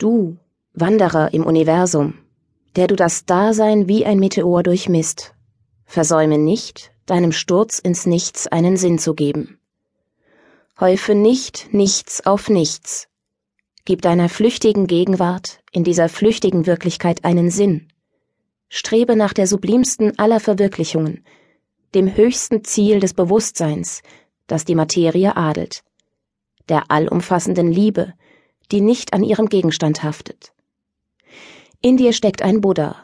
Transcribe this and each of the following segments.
Du, Wanderer im Universum, der du das Dasein wie ein Meteor durchmisst, versäume nicht, deinem Sturz ins Nichts einen Sinn zu geben. Häufe nicht nichts auf nichts. Gib deiner flüchtigen Gegenwart in dieser flüchtigen Wirklichkeit einen Sinn. Strebe nach der sublimsten aller Verwirklichungen, dem höchsten Ziel des Bewusstseins, das die Materie adelt, der allumfassenden Liebe, die nicht an ihrem Gegenstand haftet. In dir steckt ein Buddha.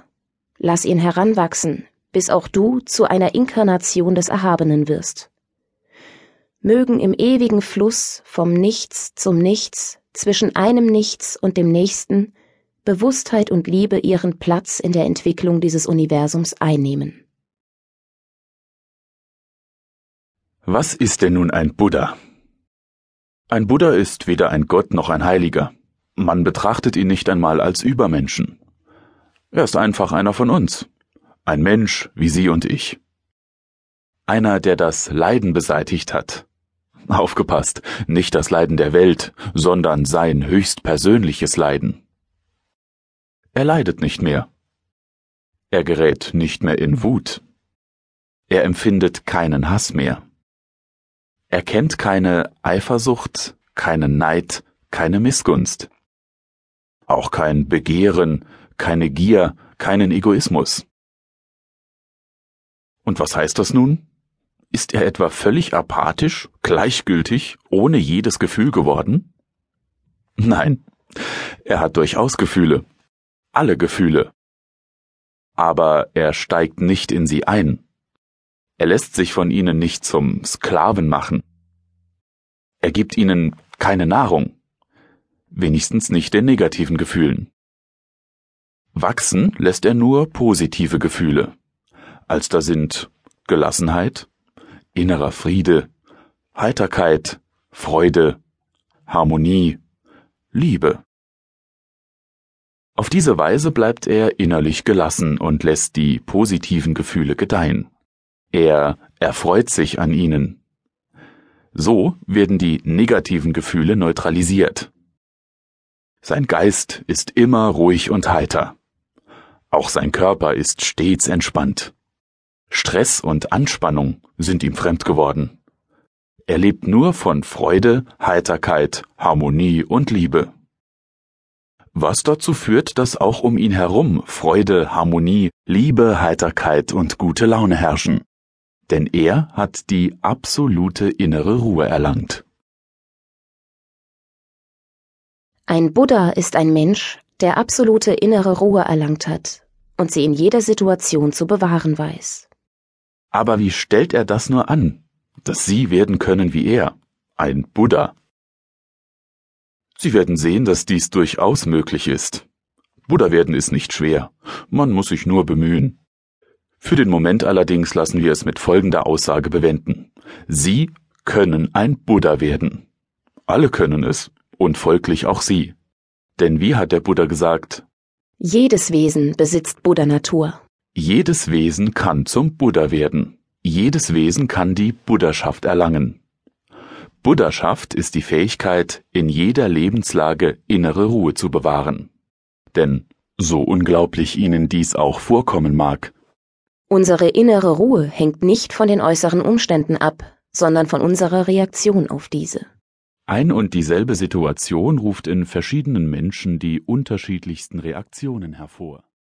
Lass ihn heranwachsen, bis auch du zu einer Inkarnation des Erhabenen wirst. Mögen im ewigen Fluss vom Nichts zum Nichts, zwischen einem Nichts und dem nächsten, Bewusstheit und Liebe ihren Platz in der Entwicklung dieses Universums einnehmen. Was ist denn nun ein Buddha? Ein Buddha ist weder ein Gott noch ein Heiliger. Man betrachtet ihn nicht einmal als Übermenschen. Er ist einfach einer von uns. Ein Mensch wie Sie und ich. Einer, der das Leiden beseitigt hat. Aufgepasst, nicht das Leiden der Welt, sondern sein höchstpersönliches Leiden. Er leidet nicht mehr. Er gerät nicht mehr in Wut. Er empfindet keinen Hass mehr. Er kennt keine Eifersucht, keinen Neid, keine Missgunst. Auch kein Begehren, keine Gier, keinen Egoismus. Und was heißt das nun? Ist er etwa völlig apathisch, gleichgültig, ohne jedes Gefühl geworden? Nein, er hat durchaus Gefühle, alle Gefühle. Aber er steigt nicht in sie ein. Er lässt sich von ihnen nicht zum Sklaven machen. Er gibt ihnen keine Nahrung, wenigstens nicht den negativen Gefühlen. Wachsen lässt er nur positive Gefühle. Als da sind Gelassenheit, innerer Friede, Heiterkeit, Freude, Harmonie, Liebe. Auf diese Weise bleibt er innerlich gelassen und lässt die positiven Gefühle gedeihen. Er erfreut sich an ihnen. So werden die negativen Gefühle neutralisiert. Sein Geist ist immer ruhig und heiter. Auch sein Körper ist stets entspannt. Stress und Anspannung sind ihm fremd geworden. Er lebt nur von Freude, Heiterkeit, Harmonie und Liebe. Was dazu führt, dass auch um ihn herum Freude, Harmonie, Liebe, Heiterkeit und gute Laune herrschen denn er hat die absolute innere Ruhe erlangt. Ein Buddha ist ein Mensch, der absolute innere Ruhe erlangt hat und sie in jeder Situation zu bewahren weiß. Aber wie stellt er das nur an, dass Sie werden können wie er, ein Buddha? Sie werden sehen, dass dies durchaus möglich ist. Buddha werden ist nicht schwer, man muss sich nur bemühen. Für den Moment allerdings lassen wir es mit folgender Aussage bewenden. Sie können ein Buddha werden. Alle können es, und folglich auch Sie. Denn wie hat der Buddha gesagt? Jedes Wesen besitzt Buddha-Natur. Jedes Wesen kann zum Buddha werden. Jedes Wesen kann die Buddhaschaft erlangen. Buddhaschaft ist die Fähigkeit, in jeder Lebenslage innere Ruhe zu bewahren. Denn, so unglaublich Ihnen dies auch vorkommen mag, Unsere innere Ruhe hängt nicht von den äußeren Umständen ab, sondern von unserer Reaktion auf diese. Ein und dieselbe Situation ruft in verschiedenen Menschen die unterschiedlichsten Reaktionen hervor.